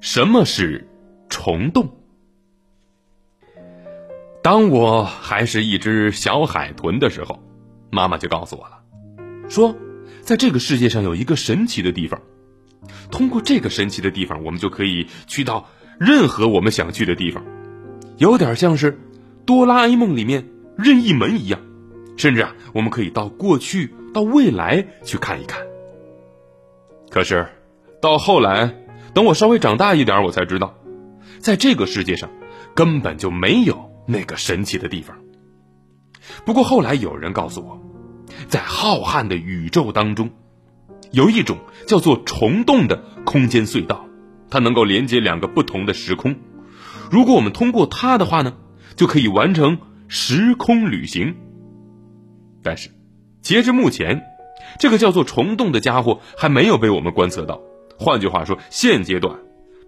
什么是虫洞？当我还是一只小海豚的时候，妈妈就告诉我了，说，在这个世界上有一个神奇的地方，通过这个神奇的地方，我们就可以去到任何我们想去的地方，有点像是哆啦 A 梦里面任意门一样，甚至啊，我们可以到过去、到未来去看一看。可是，到后来，等我稍微长大一点，我才知道，在这个世界上根本就没有。那个神奇的地方。不过后来有人告诉我，在浩瀚的宇宙当中，有一种叫做虫洞的空间隧道，它能够连接两个不同的时空。如果我们通过它的话呢，就可以完成时空旅行。但是，截至目前，这个叫做虫洞的家伙还没有被我们观测到。换句话说，现阶段，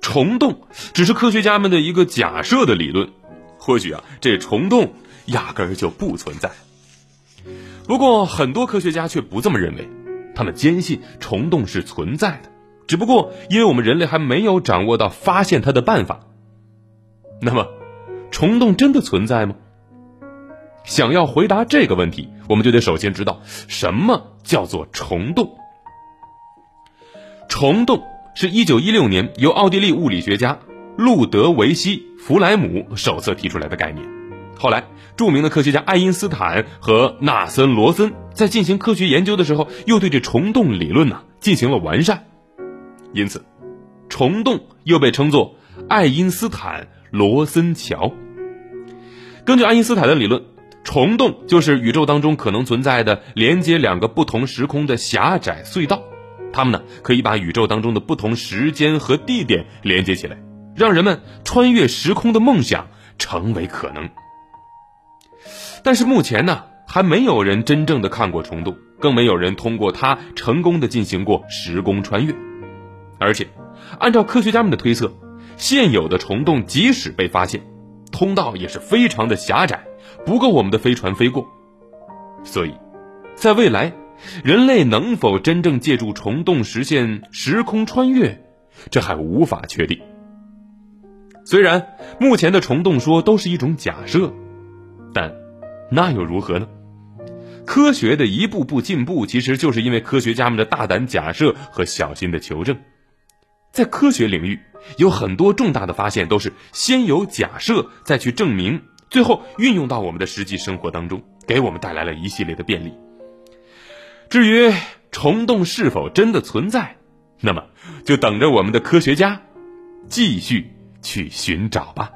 虫洞只是科学家们的一个假设的理论。或许啊，这虫洞压根儿就不存在。不过，很多科学家却不这么认为，他们坚信虫洞是存在的，只不过因为我们人类还没有掌握到发现它的办法。那么，虫洞真的存在吗？想要回答这个问题，我们就得首先知道什么叫做虫洞。虫洞是一九一六年由奥地利物理学家。路德维希·弗莱姆首次提出来的概念，后来著名的科学家爱因斯坦和纳森·罗森在进行科学研究的时候，又对这虫洞理论呢进行了完善，因此，虫洞又被称作爱因斯坦罗森桥。根据爱因斯坦的理论，虫洞就是宇宙当中可能存在的连接两个不同时空的狭窄隧道，它们呢可以把宇宙当中的不同时间和地点连接起来。让人们穿越时空的梦想成为可能，但是目前呢，还没有人真正的看过虫洞，更没有人通过它成功的进行过时空穿越。而且，按照科学家们的推测，现有的虫洞即使被发现，通道也是非常的狭窄，不够我们的飞船飞过。所以，在未来，人类能否真正借助虫洞实现时空穿越，这还无法确定。虽然目前的虫洞说都是一种假设，但那又如何呢？科学的一步步进步，其实就是因为科学家们的大胆假设和小心的求证。在科学领域，有很多重大的发现都是先有假设，再去证明，最后运用到我们的实际生活当中，给我们带来了一系列的便利。至于虫洞是否真的存在，那么就等着我们的科学家继续。去寻找吧。